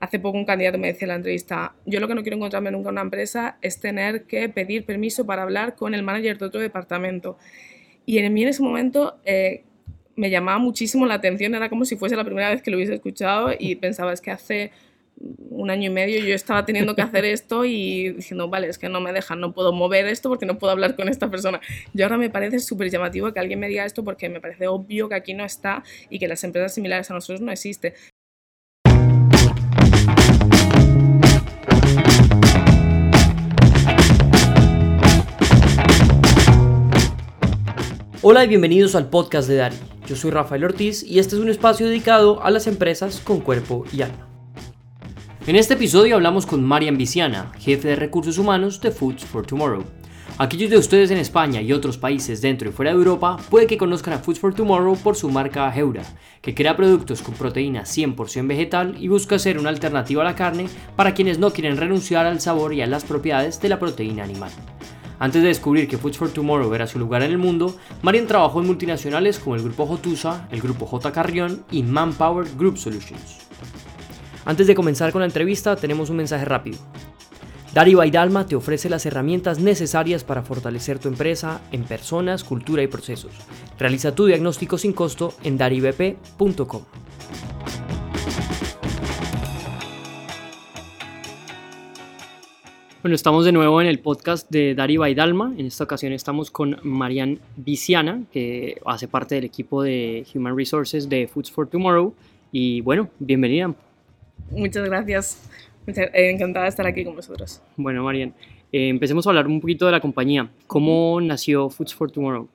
hace poco un candidato me decía en la entrevista, yo lo que no quiero encontrarme nunca en una empresa es tener que pedir permiso para hablar con el manager de otro departamento. Y en mí en ese momento eh, me llamaba muchísimo la atención, era como si fuese la primera vez que lo hubiese escuchado y pensaba, es que hace un año y medio yo estaba teniendo que hacer esto y diciendo, vale, es que no me dejan, no puedo mover esto porque no puedo hablar con esta persona. Y ahora me parece súper llamativo que alguien me diga esto porque me parece obvio que aquí no está y que las empresas similares a nosotros no existen. Hola y bienvenidos al podcast de Dari. Yo soy Rafael Ortiz y este es un espacio dedicado a las empresas con cuerpo y alma. En este episodio hablamos con Marian Viciana, jefe de recursos humanos de Foods for Tomorrow. Aquellos de ustedes en España y otros países dentro y fuera de Europa puede que conozcan a Foods for Tomorrow por su marca Heura, que crea productos con proteína 100% vegetal y busca ser una alternativa a la carne para quienes no quieren renunciar al sabor y a las propiedades de la proteína animal. Antes de descubrir que Foods for Tomorrow era su lugar en el mundo, Marian trabajó en multinacionales como el Grupo Jotusa, el Grupo J. Carrión y Manpower Group Solutions. Antes de comenzar con la entrevista, tenemos un mensaje rápido. Dari Baidalma te ofrece las herramientas necesarias para fortalecer tu empresa en personas, cultura y procesos. Realiza tu diagnóstico sin costo en daribp.com. Bueno, estamos de nuevo en el podcast de Dari Baidalma. En esta ocasión estamos con Marian Viciana, que hace parte del equipo de Human Resources de Foods for Tomorrow. Y bueno, bienvenida. Muchas gracias. Encantada de estar aquí con vosotros. Bueno, Marian, eh, empecemos a hablar un poquito de la compañía. ¿Cómo nació Foods for Tomorrow?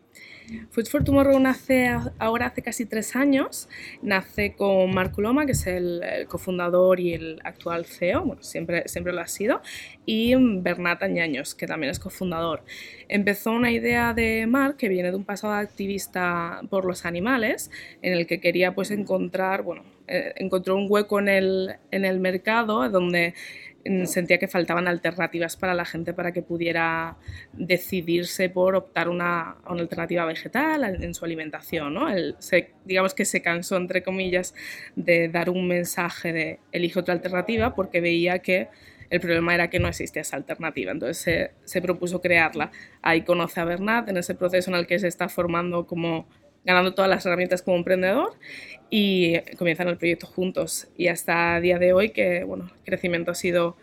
Food for Tomorrow nace ahora hace casi tres años. Nace con Marco Loma, que es el, cofundador y el actual CEO, siempre, siempre lo ha sido, y Bernat Añaños, que también es cofundador. Empezó una idea de Marc que viene de un pasado activista por los animales, en el que quería pues encontrar, bueno, eh, encontró un hueco en el, en el mercado donde sentía que faltaban alternativas para la gente para que pudiera decidirse por optar una, una alternativa vegetal en su alimentación. ¿no? digamos que se cansó, entre comillas, de dar un mensaje de elige otra alternativa porque veía que el problema era que no existía esa alternativa, entonces se, se propuso crearla. Ahí conoce a Bernat en ese proceso en el que se está formando como ganando todas las herramientas como emprendedor y comienzan el proyecto juntos. Y hasta día de hoy, que bueno, el crecimiento ha sido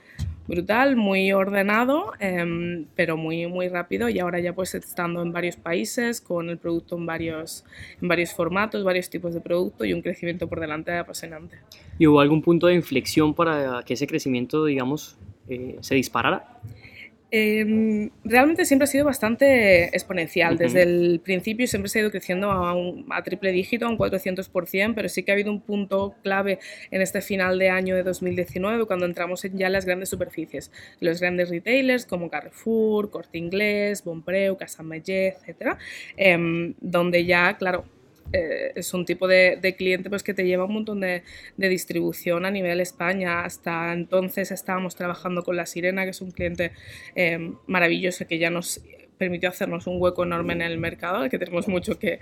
brutal, muy ordenado, em, pero muy, muy rápido y ahora ya pues estando en varios países, con el producto en varios, en varios formatos, varios tipos de producto y un crecimiento por delante apasionante. ¿Y hubo algún punto de inflexión para que ese crecimiento, digamos, eh, se disparara? Em, realmente siempre ha sido bastante exponencial. Desde el principio siempre se ha ido creciendo a, un, a triple dígito, a un 400%, pero sí que ha habido un punto clave en este final de año de 2019, cuando entramos en ya las grandes superficies, los grandes retailers como Carrefour, Corte Inglés, Bonpreu, Casa Mellet, etc., em, donde ya, claro, eh, es un tipo de, cliente pues, que te lleva un montón de, distribución a nivel España. Hasta entonces estábamos trabajando con La Sirena, que es un cliente eh, maravilloso que ya nos permitió hacernos un hueco enorme en el mercado, al que tenemos mucho que,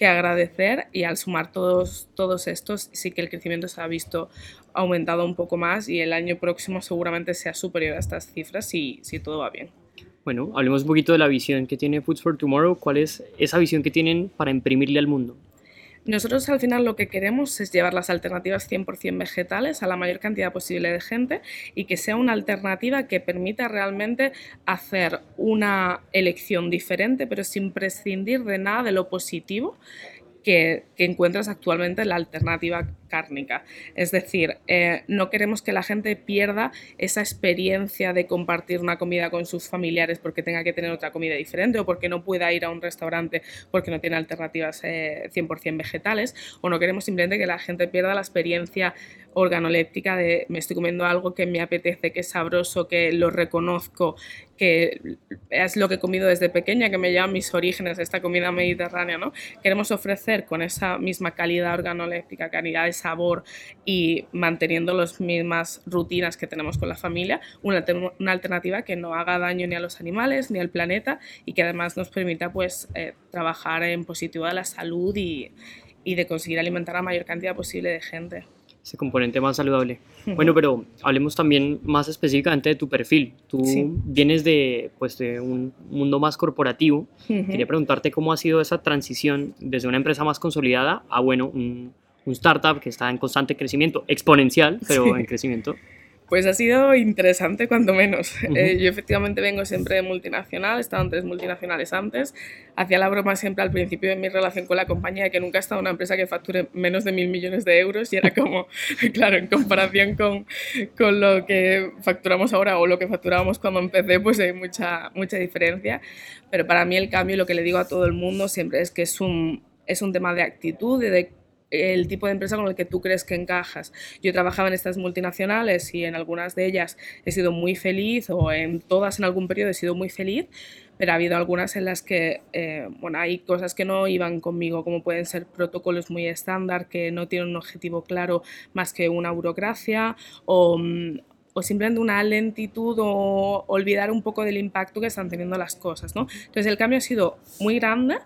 agradecer y al sumar todos, todos estos sí que el crecimiento se ha visto aumentado un poco más y el año próximo seguramente sea superior a estas cifras si, si todo va bien. Bueno, hablemos un poquito de la visión que tiene Foods for Tomorrow. ¿Cuál es esa visión que tienen para imprimirle al mundo? Nosotros al final lo que queremos es llevar las alternativas 100% vegetales a la mayor cantidad posible de gente y que sea una alternativa que permita realmente hacer una elección diferente, pero sin prescindir de nada de lo positivo que, encuentras actualmente en la alternativa cárnica. Es decir, eh, no queremos que la gente pierda esa experiencia de compartir una comida con sus familiares porque tenga que tener otra comida diferente o porque no pueda ir a un restaurante porque no tiene alternativas 100% eh, vegetales o no queremos simplemente que la gente pierda la experiencia organoléptica de me estoy comiendo algo que me apetece, que es sabroso, que lo reconozco, que es lo que he comido desde pequeña, que me lleva mis orígenes, esta comida mediterránea, ¿no? Queremos ofrecer con esa misma calidad organoléptica, calidad de sabor y manteniendo las mismas rutinas que tenemos con la familia, una, alternativa que no haga daño ni a los animales ni al planeta y que además nos permita pues eh, trabajar en positivo de la salud y, y de conseguir alimentar a la mayor cantidad posible de gente. Ese componente más saludable. Bueno, pero hablemos también más específicamente de tu perfil. Tú vienes de, pues, de un mundo más corporativo. Quería preguntarte cómo ha sido esa transición desde una empresa más consolidada a, bueno, un, un startup que está en constante crecimiento, exponencial, pero en crecimiento. Pues ha sido interesante cuando menos. Eh, yo efectivamente vengo siempre de multinacional, he estado en tres multinacionales antes. Hacía la broma siempre al principio de mi relación con la compañía de que nunca he estado en una empresa que facture menos de mil millones de euros y era como, claro, en comparación con, con lo que facturamos ahora o lo que facturábamos cuando empecé, pues hay mucha, mucha diferencia. Pero para mí el cambio, lo que le digo a todo el mundo siempre es que es un, es un tema de actitud y de el tipo de empresa con el que tú crees que encajas. Yo trabajaba en estas multinacionales y en algunas de ellas he sido muy feliz o en todas en algún periodo he sido muy feliz, pero ha habido algunas en las que eh, bueno, hay cosas que no iban conmigo, como pueden ser protocolos muy estándar que no tienen un objetivo claro más que una burocracia o, o simplemente una lentitud o olvidar un poco del impacto que están teniendo las cosas. ¿no? Entonces el cambio ha sido muy grande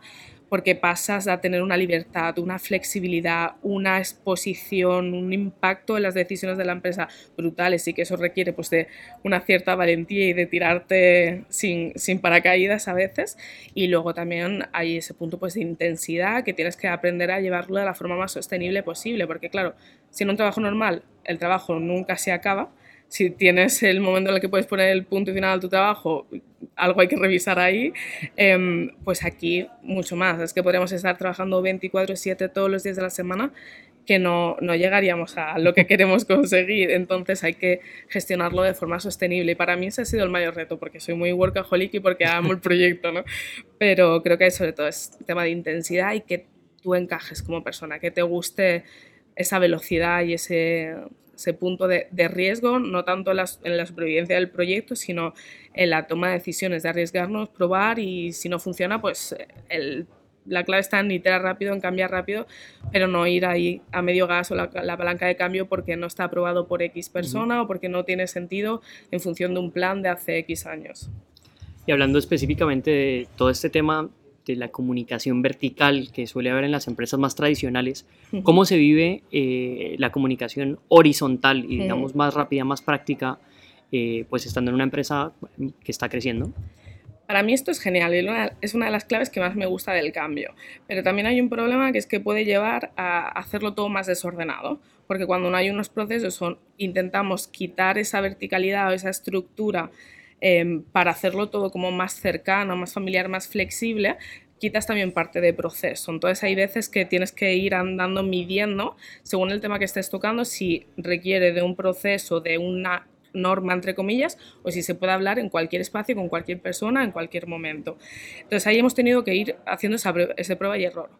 porque pasas a tener una libertad, una flexibilidad, una exposición, un impacto en las decisiones de la empresa brutales y que eso requiere pues, de una cierta valentía y de tirarte sin, sin paracaídas a veces. Y luego también hay ese punto pues, de intensidad que tienes que aprender a llevarlo de la forma más sostenible posible, porque claro, si en un trabajo normal el trabajo nunca se acaba, si tienes el momento en el que puedes poner el punto final a tu trabajo, algo hay que revisar ahí, em, pues aquí mucho más. Es que podríamos estar trabajando 24/7 todos los días de la semana que no, no, llegaríamos a lo que queremos conseguir. Entonces hay que gestionarlo de forma sostenible. Y para mí ese ha sido el mayor reto, porque soy muy workaholic y porque amo el proyecto, ¿no? Pero creo que sobre todo es tema de intensidad y que tú encajes como persona, que te guste esa velocidad y ese, ese punto de, riesgo, no tanto en la, supervivencia del proyecto, sino en la toma de decisiones, de arriesgarnos, probar y si no funciona, pues la clave está en iterar rápido, en cambiar rápido, pero no ir ahí a medio gas o la, palanca de cambio porque no está aprobado por X persona o porque no tiene sentido en función de un plan de hace X años. Y hablando específicamente de todo este tema de la comunicación vertical que suele haber en las empresas más tradicionales, cómo se vive eh, la comunicación horizontal y digamos más rápida, más práctica, eh, pues estando en una empresa que está creciendo. Para mí esto es genial y es una de las claves que más me gusta del cambio. Pero también hay un problema que es que puede llevar a hacerlo todo más desordenado, porque cuando no hay unos procesos son, intentamos quitar esa verticalidad o esa estructura Em, para hacerlo todo como más cercano, más familiar, más flexible, quitas también parte de proceso. Entonces hay veces que tienes que ir andando midiendo, según el tema que estés tocando, si requiere de un proceso, de una norma, entre comillas, o si se puede hablar en cualquier espacio, con cualquier persona, en cualquier momento. Entonces ahí hemos tenido que ir haciendo esa, prueba y error.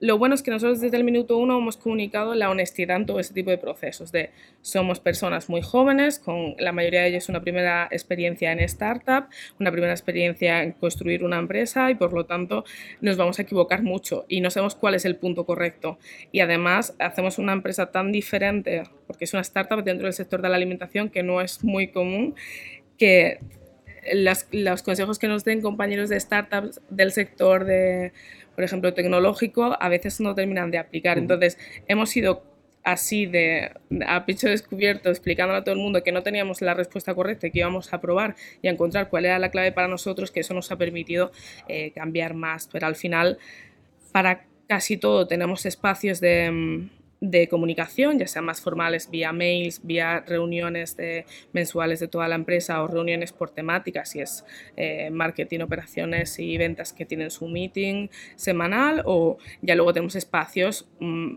Lo bueno es que nosotros desde el minuto uno hemos comunicado la honestidad en todo ese tipo de procesos, de somos personas muy jóvenes, con la mayoría de ellos una primera experiencia en startup, una primera experiencia en construir una empresa y por lo tanto nos vamos a equivocar mucho y no sabemos cuál es el punto correcto. Y además hacemos una empresa tan diferente, porque es una startup dentro del sector de la alimentación que no es muy común que los consejos que nos den compañeros de startups del sector de, por ejemplo, tecnológico, a veces no terminan de aplicar. Entonces, hemos ido así de a pecho descubierto explicándole a todo el mundo que no teníamos la respuesta correcta y que íbamos a probar y a encontrar cuál era la clave para nosotros, que eso nos ha permitido eh, cambiar más. Pero al final, para casi todo tenemos espacios de mm, de comunicación, ya sean más formales vía mails, vía reuniones de, mensuales de toda la empresa o reuniones por temáticas, si es eh, marketing, operaciones y ventas que tienen su meeting semanal o ya luego tenemos espacios mm,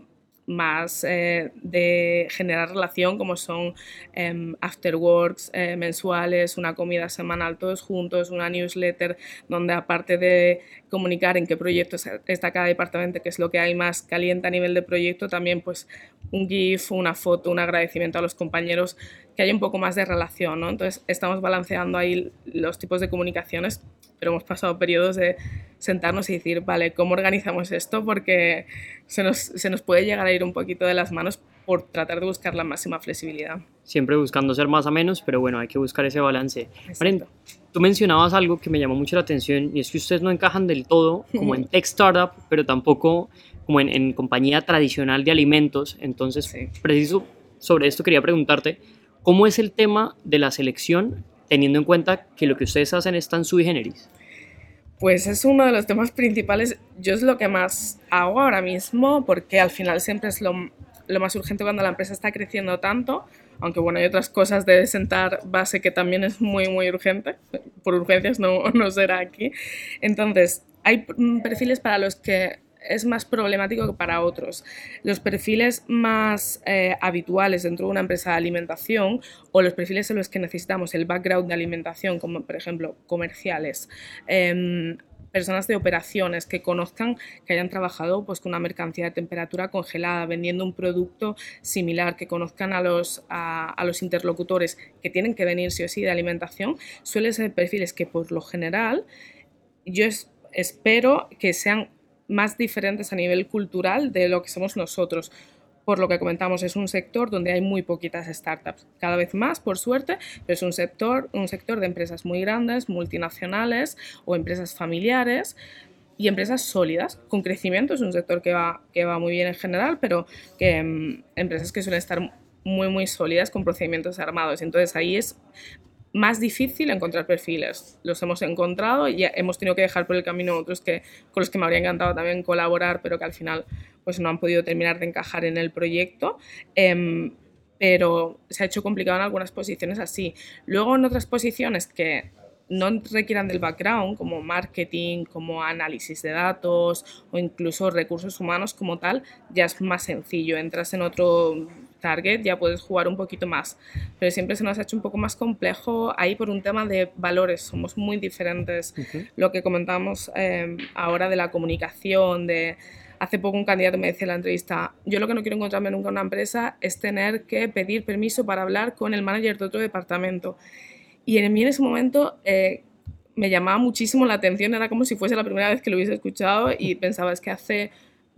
más eh, de generar relación, como son eh, afterworks eh, mensuales, una comida semanal todos juntos, una newsletter donde aparte de comunicar en qué proyecto está cada departamento, que es lo que hay más caliente a nivel de proyecto, también pues un GIF, una foto, un agradecimiento a los compañeros, que haya un poco más de relación, ¿no? Entonces estamos balanceando ahí los tipos de comunicaciones, pero hemos pasado periodos de sentarnos y decir, vale, ¿cómo organizamos esto? Porque se nos, se nos puede llegar a ir un poquito de las manos por tratar de buscar la máxima flexibilidad. Siempre buscando ser más a menos, pero bueno, hay que buscar ese balance. Brenda, tú mencionabas algo que me llamó mucho la atención y es que ustedes no encajan del todo como en tech startup, pero tampoco como en, en compañía tradicional de alimentos. Entonces, preciso sobre esto quería preguntarte, ¿cómo es el tema de la selección teniendo en cuenta que lo que ustedes hacen es tan sui generis? Pues es uno de los temas principales. Yo es lo que más hago ahora mismo porque al final siempre es lo, lo más urgente cuando la empresa está creciendo tanto. Aunque bueno, hay otras cosas de sentar base que también es muy, muy urgente. Por urgencias no, no será aquí. Entonces, hay perfiles para los que es más problemático que para otros. Los perfiles más eh, habituales dentro de una empresa de alimentación o los perfiles en los que necesitamos el background de alimentación, como por ejemplo comerciales, em, personas de operaciones que conozcan, que hayan trabajado pues, con una mercancía de temperatura congelada, vendiendo un producto similar, que conozcan a los, a, a los interlocutores que tienen que venir sí o sí de alimentación, suelen ser perfiles que por lo general yo espero que sean más diferentes a nivel cultural de lo que somos nosotros. Por lo que comentamos, es un sector donde hay muy poquitas startups, cada vez más, por suerte, pero es un sector, un sector de empresas muy grandes, multinacionales o empresas familiares y empresas sólidas, con crecimiento. Es un sector que va, que va muy bien en general, pero que mm, empresas que suelen estar muy, muy sólidas con procedimientos armados. Entonces ahí es más difícil encontrar perfiles. Los hemos encontrado y hemos tenido que dejar por el camino otros que, con los que me habría encantado también colaborar, pero que al final pues, no han podido terminar de encajar en el proyecto. Em, pero se ha hecho complicado en algunas posiciones así. Luego en otras posiciones que no requieran del background, como marketing, como análisis de datos o incluso recursos humanos como tal, ya es más sencillo. Entras en otro target, ya puedes jugar un poquito más. Pero siempre se nos ha hecho un poco más complejo ahí por un tema de valores, somos muy diferentes. Lo que comentábamos eh, ahora de la comunicación, de... Hace poco un candidato me decía en la entrevista, yo lo que no quiero encontrarme nunca en una empresa es tener que pedir permiso para hablar con el manager de otro departamento. Y en mí en ese momento eh, me llamaba muchísimo la atención, era como si fuese la primera vez que lo hubiese escuchado y pensaba, es que hace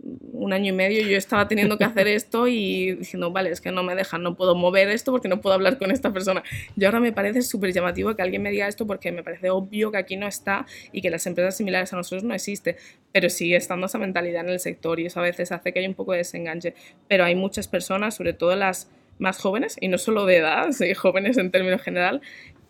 un año y medio yo estaba teniendo que hacer esto y diciendo, vale, es que no me dejan, no puedo mover esto porque no puedo hablar con esta persona. Y ahora me parece súper llamativo que alguien me diga esto porque me parece obvio que aquí no está y que las empresas similares a nosotros no existen, pero sigue estando esa mentalidad en el sector y eso a veces hace que haya un poco de desenganche. Pero hay muchas personas, sobre todo las más jóvenes, y no solo de edad, jóvenes en términos general,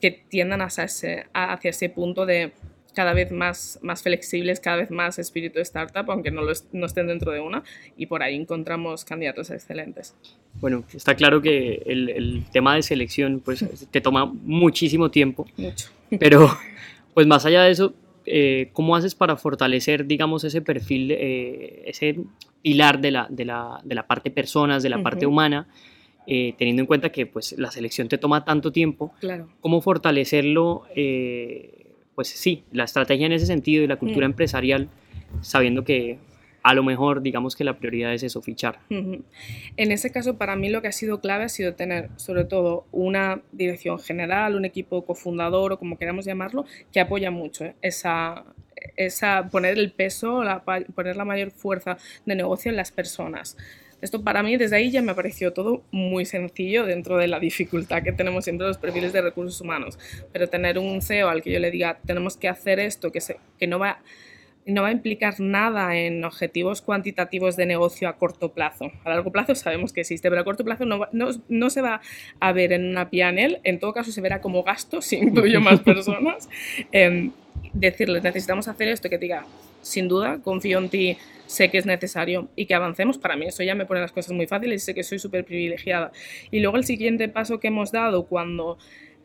que tiendan hacia ese, hacia ese punto de cada vez más, más flexibles, cada vez más espíritu de startup, aunque no, lo no estén dentro de una, y por ahí encontramos candidatos excelentes. Bueno, está claro que el, el tema de selección pues, te toma muchísimo tiempo, Mucho. pero pues más allá de eso, eh, ¿cómo haces para fortalecer, digamos, ese perfil, eh, ese pilar de la, de, la, de la, parte personas, de la parte humana? Eh, teniendo en cuenta que pues, la selección te toma tanto tiempo, claro. ¿cómo fortalecerlo? Eh, pues sí, la estrategia en ese sentido y la cultura Mm. empresarial, sabiendo que a lo mejor digamos que la prioridad es eso, fichar. En ese caso, para mí lo que ha sido clave ha sido tener, sobre todo, una dirección general, un equipo cofundador o como queramos llamarlo, que apoya mucho ¿eh? esa, esa, poner el peso, la, poner la mayor fuerza de negocio en las personas. Esto para mí desde ahí ya me pareció todo muy sencillo dentro de la dificultad que tenemos siempre los perfiles de recursos humanos. Pero tener un CEO al que yo le diga, tenemos que hacer esto, que, se, que no va no va a implicar nada en objetivos cuantitativos de negocio a corto plazo. A largo plazo sabemos que existe, pero a corto plazo no, va- no, no se va a ver en una PNL, en todo caso se verá como gasto si incluyo más personas. Em, decirles, necesitamos hacer esto, que diga, sin duda, confío en ti, sé que es necesario y que avancemos. Para mí eso ya me pone las cosas muy fáciles y sé que soy súper privilegiada. Y luego el siguiente paso que hemos dado cuando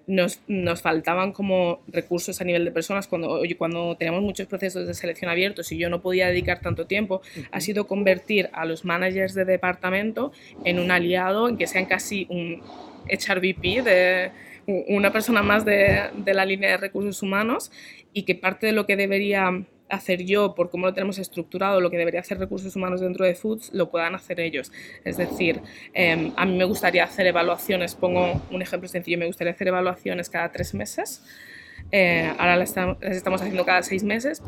nos, nos faltaban como recursos a nivel de personas cuando, cuando teníamos muchos procesos de selección abiertos y yo no podía dedicar tanto tiempo, ha sido convertir a los managers de departamento en un aliado, en que sean casi un HRVP de una persona más de, de la línea de recursos humanos y que parte de lo que debería hacer yo por cómo lo tenemos estructurado, lo que debería hacer recursos humanos dentro de Foods, lo puedan hacer ellos. Es decir, eh, a mí me gustaría hacer evaluaciones, pongo un ejemplo sencillo, me gustaría hacer evaluaciones cada tres meses, eh, ahora las estamos haciendo cada seis meses,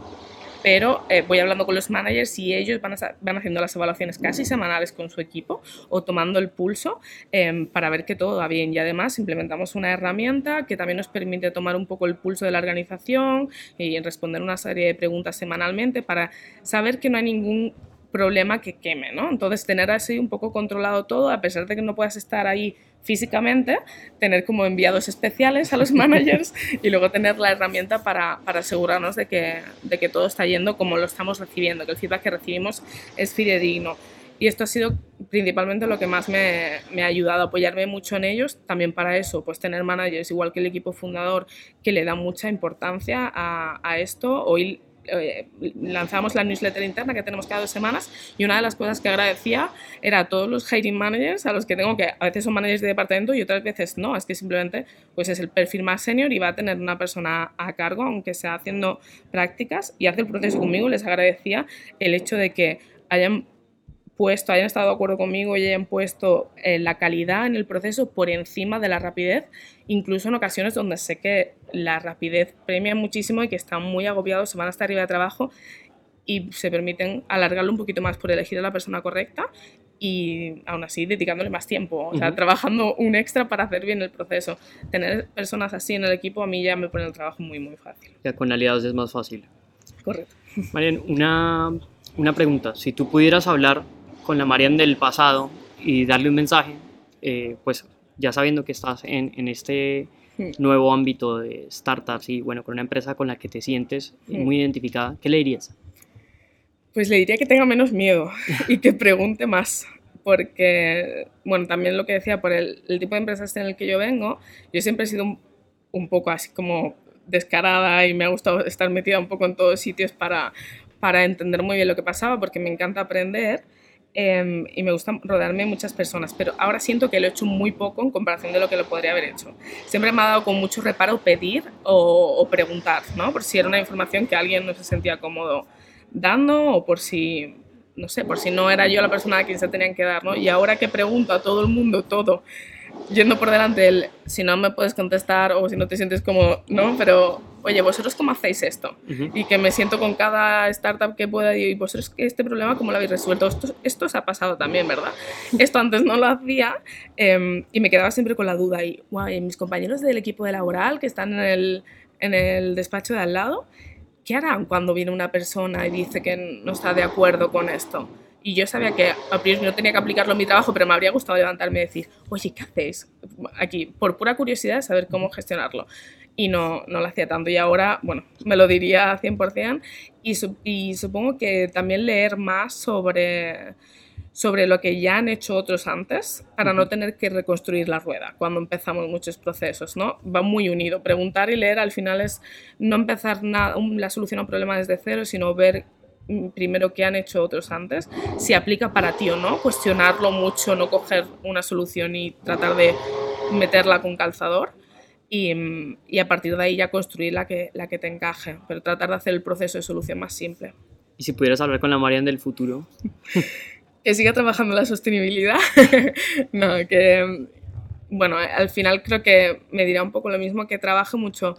pero eh, voy hablando con los managers y ellos van, a van haciendo las evaluaciones casi semanales con su equipo o tomando el pulso eh, para ver que todo va bien. Y además implementamos una herramienta que también nos permite tomar un poco el pulso de la organización y responder una serie de preguntas semanalmente para saber que no hay ningún problema que queme, ¿no? Entonces, tener así un poco controlado todo, a pesar de que no puedas estar ahí físicamente, tener como enviados especiales a los managers y luego tener la herramienta para, para asegurarnos de que, de que todo está yendo como lo estamos recibiendo, que el feedback que recibimos es fidedigno. Y esto ha sido principalmente lo que más me, me, ha ayudado a apoyarme mucho en ellos. También para eso, pues tener managers, igual que el equipo fundador, que le da mucha importancia a, a esto. Hoy eh, lanzamos la newsletter interna que tenemos cada dos semanas y una de las cosas que agradecía era a todos los hiring managers a los que tengo que a veces son managers de departamento y otras veces no, es que simplemente pues es el perfil más senior y va a tener una persona a cargo aunque sea haciendo prácticas y hace el proceso conmigo, les agradecía el hecho de que hayan puesto, hayan estado de acuerdo conmigo y hayan puesto eh, la calidad en el proceso por encima de la rapidez, incluso en ocasiones donde sé que la rapidez premia muchísimo y que están muy agobiados, se van hasta arriba de trabajo y se permiten alargarlo un poquito más por elegir a la persona correcta y aún así dedicándole más tiempo, o sea, trabajando un extra para hacer bien el proceso. Tener personas así en el equipo a mí ya me pone el trabajo muy, muy fácil. Ya con aliados es más fácil. Correcto. Marian, una, una pregunta. Si tú pudieras hablar con la Marian del pasado y darle un mensaje, eh, pues ya sabiendo que estás en, en, este nuevo ámbito de startups y bueno, con una empresa con la que te sientes muy identificada, ¿qué le dirías? Pues le diría que tenga menos miedo y que pregunte más, porque, bueno, también lo que decía, por el, el, tipo de empresas en el que yo vengo, yo siempre he sido un, un poco así como descarada y me ha gustado estar metida un poco en todos sitios para, para entender muy bien lo que pasaba, porque me encanta aprender eh, y me gusta rodearme de muchas personas, pero ahora siento que lo he hecho muy poco en comparación de lo que lo podría haber hecho. Siempre me ha dado con mucho reparo pedir o, o preguntar, ¿no? Por si era una información que alguien no se sentía cómodo dando o por si, no sé, por si no era yo la persona a quien se tenían que dar, ¿no? Y ahora que pregunto a todo el mundo todo, yendo por delante el, si no me puedes contestar o si no te sientes como, ¿no? Pero, oye, ¿vosotros cómo hacéis esto? Uh -huh. Y que me siento con cada startup que pueda y vosotros este problema cómo lo habéis resuelto. Esto, esto os ha pasado también, ¿verdad? Esto antes no lo hacía eh, y me quedaba siempre con la duda y, wow, y mis compañeros del equipo de laboral que están en el, en el despacho de al lado, ¿qué harán cuando viene una persona y dice que no está de acuerdo con esto? Y yo sabía que a priori no tenía que aplicarlo en mi trabajo, pero me habría gustado levantarme y decir, oye, ¿qué hacéis? Aquí, por pura curiosidad, saber cómo gestionarlo. Y no, no lo hacía tanto. Y ahora, bueno, me lo diría 100%. Y, y supongo que también leer más sobre, sobre lo que ya han hecho otros antes para no tener que reconstruir la rueda cuando empezamos muchos procesos, ¿no? Va muy unido. Preguntar y leer al final es no empezar nada, la solución a un problema desde cero, sino ver primero qué han hecho otros antes, si aplica para ti o no, cuestionarlo mucho, no coger una solución y tratar de meterla con calzador y, y, a partir de ahí ya construir la que, la que te encaje, pero tratar de hacer el proceso de solución más simple. ¿Y si pudieras hablar con la Marian del futuro? que siga trabajando la sostenibilidad. no, que bueno, al final creo que me dirá un poco lo mismo, que trabaje mucho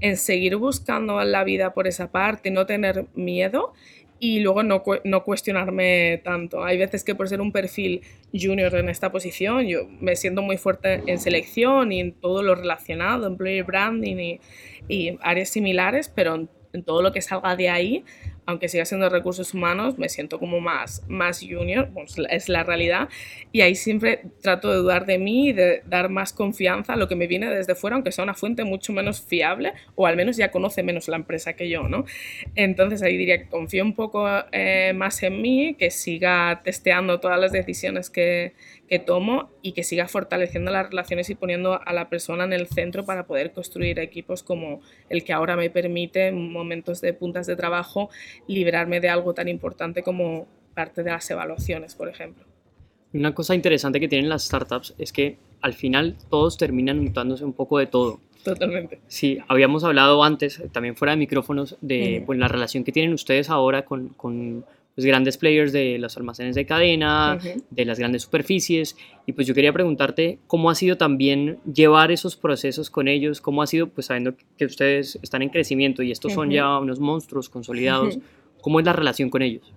en seguir buscando la vida por esa parte, no tener miedo y luego no, no, cuestionarme tanto. Hay veces que por ser un perfil junior en esta posición, yo me siento muy fuerte en selección y en todo lo relacionado, employer branding y, y áreas similares, pero en, en, todo lo que salga de ahí, aunque siga siendo recursos humanos, me siento como más, más junior, pues es la realidad, y ahí siempre trato de dudar de mí y de dar más confianza a lo que me viene desde fuera, aunque sea una fuente mucho menos fiable, o al menos ya conoce menos la empresa que yo, ¿no? Entonces ahí diría que confío un poco eh, más en mí, que siga testeando todas las decisiones que, que tomo y que siga fortaleciendo las relaciones y poniendo a la persona en el centro para poder construir equipos como el que ahora me permite en momentos de puntas de trabajo liberarme de algo tan importante como parte de las evaluaciones, por ejemplo. Una cosa interesante que tienen las startups es que al final todos terminan mutándose un poco de todo. Totalmente. Sí, habíamos hablado antes, también fuera de micrófonos, de pues, la relación que tienen ustedes ahora con, con los grandes players de los almacenes de cadena, uh -huh. de las grandes superficies. Y pues yo quería preguntarte cómo ha sido también llevar esos procesos con ellos, cómo ha sido, pues sabiendo que ustedes están en crecimiento y estos uh -huh. son ya unos monstruos consolidados, uh -huh. ¿cómo es la relación con ellos?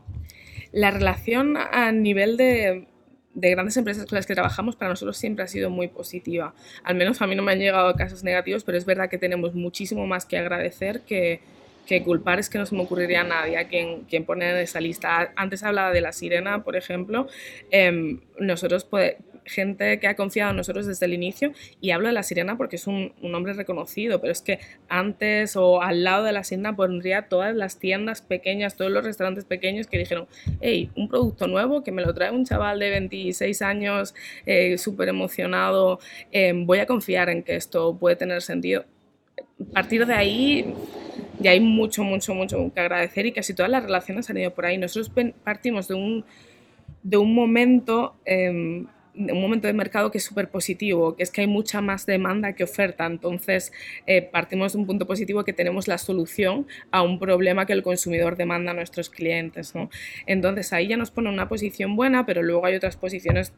La relación a nivel de, de grandes empresas con las que trabajamos para nosotros siempre ha sido muy positiva. Al menos a mí no me han llegado casos negativos, pero es verdad que tenemos muchísimo más que agradecer que, que culpar es que no se me ocurriría a nadie a quien, quien poner en esa lista. Antes hablaba de la sirena, por ejemplo. Em, nosotros, gente que ha confiado en nosotros desde el inicio, y hablo de la sirena porque es un, un, nombre reconocido, pero es que antes o al lado de la sirena pondría todas las tiendas pequeñas, todos los restaurantes pequeños que dijeron, hey, un producto nuevo que me lo trae un chaval de 26 años, eh, súper emocionado, em, voy a confiar en que esto puede tener sentido. A partir de ahí ya hay mucho, mucho, mucho que agradecer y casi todas las relaciones han ido por ahí. Nosotros partimos de un, de un momento... Eh, un momento de mercado que es súper positivo, que es que hay mucha más demanda que oferta. Entonces, eh, partimos de un punto positivo que tenemos la solución a un problema que el consumidor demanda a nuestros clientes. ¿no? Entonces, ahí ya nos pone una posición buena, pero luego hay otras posiciones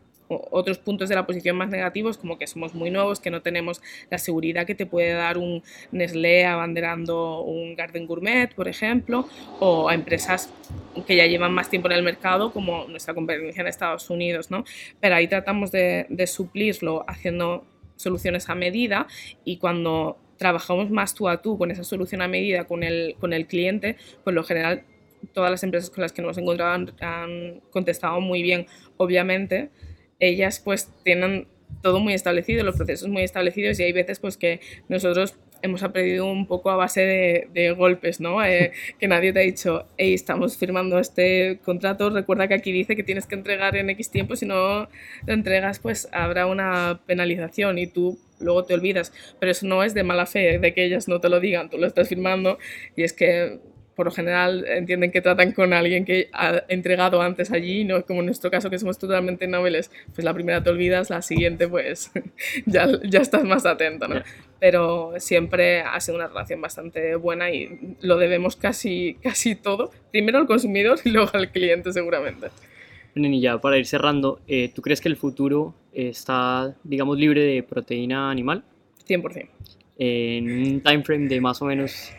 otros puntos de la posición más negativos, como que somos muy nuevos, que no tenemos la seguridad que te puede dar un Nestlé abanderando un Garden Gourmet, por ejemplo, o a empresas que ya llevan más tiempo en el mercado, como nuestra competencia en Estados Unidos, ¿no? Pero ahí tratamos de, de suplirlo haciendo soluciones a medida y cuando trabajamos más tú a tú con esa solución a medida con el, con el cliente, pues lo general todas las empresas con las que nos hemos encontrado han, han contestado muy bien, obviamente, ellas pues tienen todo muy establecido, los procesos muy establecidos y hay veces pues que nosotros hemos aprendido un poco a base de, golpes, ¿no? Eh, que nadie te ha dicho, hey, estamos firmando este contrato, recuerda que aquí dice que tienes que entregar en X tiempo, si no lo entregas, pues habrá una penalización y tú luego te olvidas. Pero eso no es de mala fe, de que ellas no te lo digan, tú lo estás firmando y es que por lo general entienden que tratan con alguien que ha entregado antes allí, no como en nuestro caso que somos totalmente noveles, pues la primera te olvidas, la siguiente pues ya, ya estás más atento, ¿no? Pero siempre ha sido una relación bastante buena y lo debemos casi, casi todo, primero al consumidor y luego al cliente seguramente. Y ya para ir cerrando, eh, ¿tú crees que el futuro está, digamos, libre de proteína animal? 100%. En un time frame de más o menos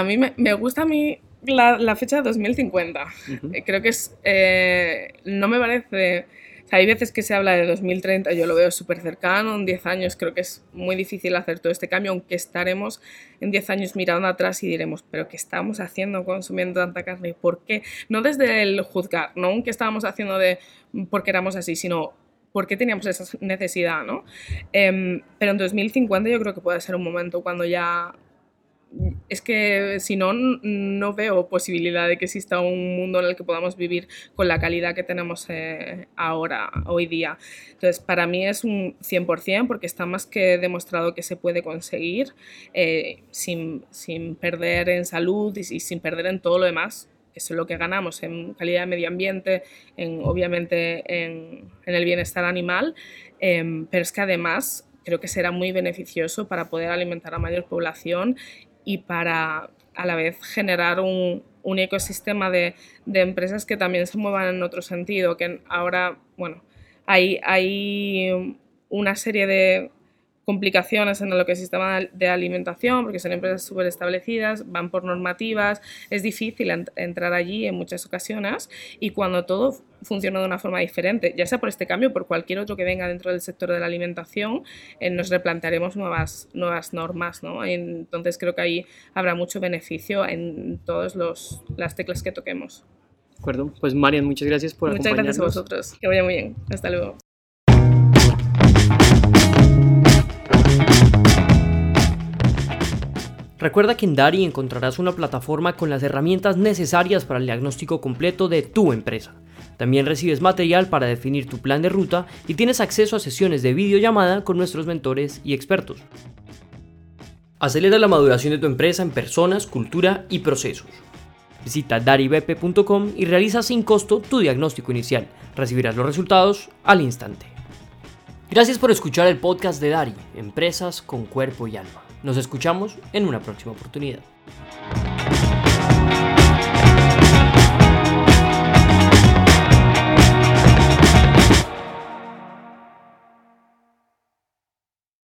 a mí me, me gusta a mí la, la, fecha de 2050. Eh, creo que es... Eh, no me parece... hay veces que se habla de 2030, yo lo veo súper cercano, en 10 años creo que es muy difícil hacer todo este cambio, aunque estaremos en 10 años mirando atrás y diremos, pero ¿qué estamos haciendo consumiendo tanta carne? ¿Por qué? No desde el juzgar, no aunque estábamos haciendo de porque éramos así, sino por qué teníamos esa necesidad, ¿no? Eh, pero en 2050 yo creo que puede ser un momento cuando ya es que si no, no veo posibilidad de que exista un mundo en el que podamos vivir con la calidad que tenemos eh, ahora, hoy día. Entonces, para mí es un 100% porque está más que demostrado que se puede conseguir eh, sin, sin, perder en salud y, sin perder en todo lo demás. Eso es lo que ganamos en calidad de medio ambiente, en, obviamente en, en el bienestar animal, eh, pero es que además creo que será muy beneficioso para poder alimentar a mayor población y para a la vez generar un, un ecosistema de, de, empresas que también se muevan en otro sentido, que ahora, bueno, hay, hay una serie de, complicaciones en lo que es el sistema de alimentación, porque son empresas súper establecidas, van por normativas, es difícil entrar allí en muchas ocasiones y cuando todo funciona de una forma diferente, ya sea por este cambio o por cualquier otro que venga dentro del sector de la alimentación, eh, nos replantearemos nuevas, nuevas normas. ¿no? Entonces creo que ahí habrá mucho beneficio en todas las teclas que toquemos. De acuerdo, pues Marian, muchas gracias por muchas acompañarnos. Muchas gracias a vosotros, que vaya muy bien, hasta luego. Recuerda que en Dari encontrarás una plataforma con las herramientas necesarias para el diagnóstico completo de tu empresa. También recibes material para definir tu plan de ruta y tienes acceso a sesiones de videollamada con nuestros mentores y expertos. Acelera la maduración de tu empresa en personas, cultura y procesos. Visita daribp.com y realiza sin costo tu diagnóstico inicial. Recibirás los resultados al instante. Gracias por escuchar el podcast de Dari, Empresas con Cuerpo y Alma. Nos escuchamos en una próxima oportunidad.